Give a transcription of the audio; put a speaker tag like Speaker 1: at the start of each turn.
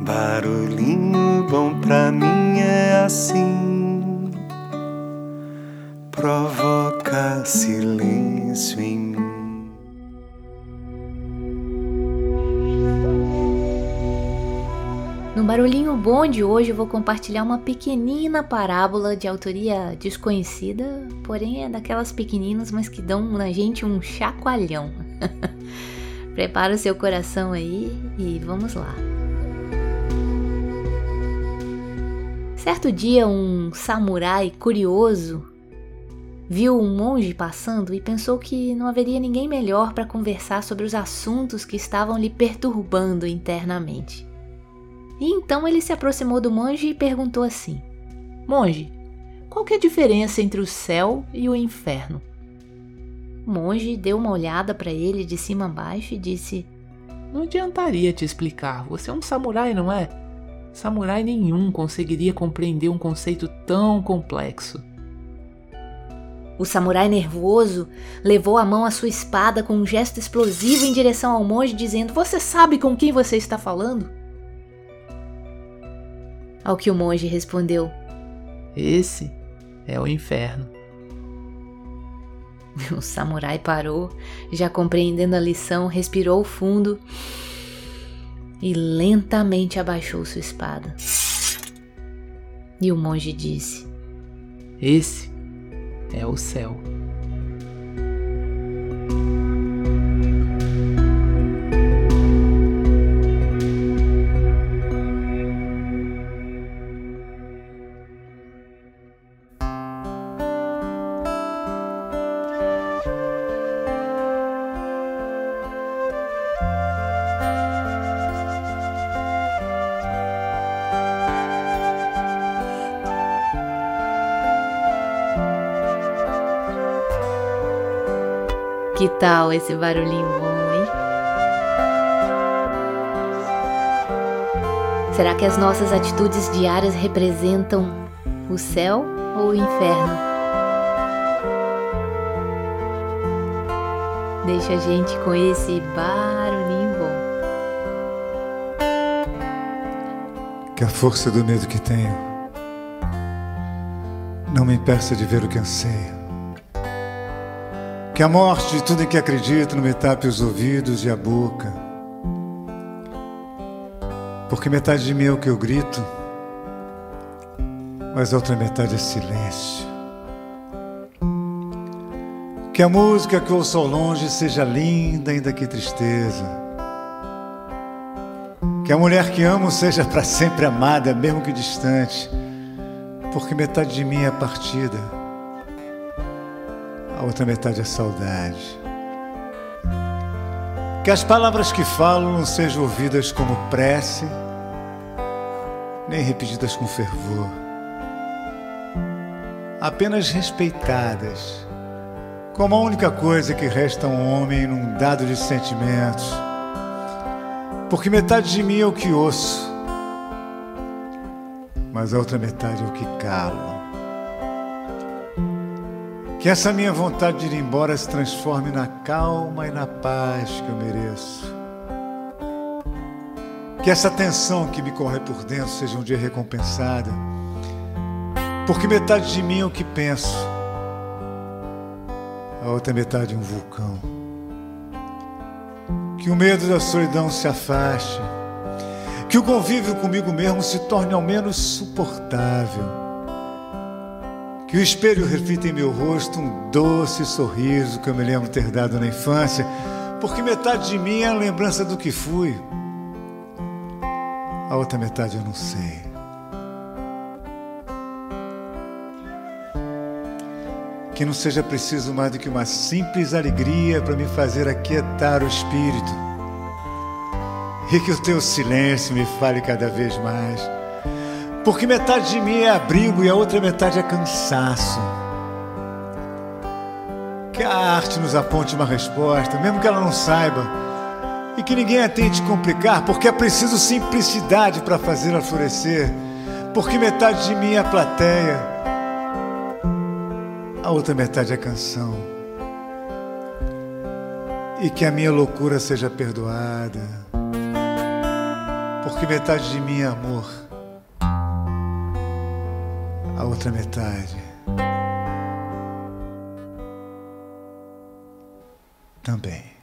Speaker 1: Barulhinho bom pra mim é assim, provoca silêncio em mim.
Speaker 2: No Barulhinho Bom de hoje eu vou compartilhar uma pequenina parábola de autoria desconhecida, porém é daquelas pequeninas, mas que dão na gente um chacoalhão. Prepara o seu coração aí e vamos lá. Certo dia, um samurai curioso viu um monge passando e pensou que não haveria ninguém melhor para conversar sobre os assuntos que estavam lhe perturbando internamente. E então ele se aproximou do monge e perguntou assim: Monge, qual é a diferença entre o céu e o inferno? O monge deu uma olhada para ele de cima a baixo e disse:
Speaker 3: Não adiantaria te explicar, você é um samurai, não é? Samurai nenhum conseguiria compreender um conceito tão complexo.
Speaker 2: O samurai nervoso levou a mão à sua espada com um gesto explosivo em direção ao monge, dizendo: Você sabe com quem você está falando? Ao que o monge respondeu:
Speaker 3: Esse é o inferno.
Speaker 2: O samurai parou, já compreendendo a lição, respirou fundo e lentamente abaixou sua espada. E o monge disse:
Speaker 3: Esse é o céu.
Speaker 2: Que tal esse barulhinho bom, hein? Será que as nossas atitudes diárias representam o céu ou o inferno? Deixa a gente com esse barulhinho bom.
Speaker 4: Que a força do medo que tenho não me impeça de ver o que anseio. Que a morte de tudo em que acredito não me tape os ouvidos e a boca. Porque metade de mim é o que eu grito, mas a outra metade é silêncio. Que a música que ouço ao longe seja linda, ainda que tristeza. Que a mulher que amo seja para sempre amada, mesmo que distante, porque metade de mim é partida a outra metade é saudade. Que as palavras que falo não sejam ouvidas como prece, nem repetidas com fervor, apenas respeitadas, como a única coisa que resta a um homem inundado de sentimentos, porque metade de mim é o que ouço, mas a outra metade é o que calo. Que essa minha vontade de ir embora se transforme na calma e na paz que eu mereço. Que essa tensão que me corre por dentro seja um dia recompensada. Porque metade de mim é o que penso, a outra metade é um vulcão. Que o medo da solidão se afaste. Que o convívio comigo mesmo se torne ao menos suportável que o espelho reflita em meu rosto um doce sorriso que eu me lembro ter dado na infância, porque metade de mim é a lembrança do que fui, a outra metade eu não sei. Que não seja preciso mais do que uma simples alegria para me fazer aquietar o espírito, e que o teu silêncio me fale cada vez mais porque metade de mim é abrigo e a outra metade é cansaço. Que a arte nos aponte uma resposta, mesmo que ela não saiba, e que ninguém a tente complicar, porque é preciso simplicidade para fazê-la florescer. Porque metade de mim é a plateia, a outra metade é a canção. E que a minha loucura seja perdoada porque metade de mim é amor, a outra metade também.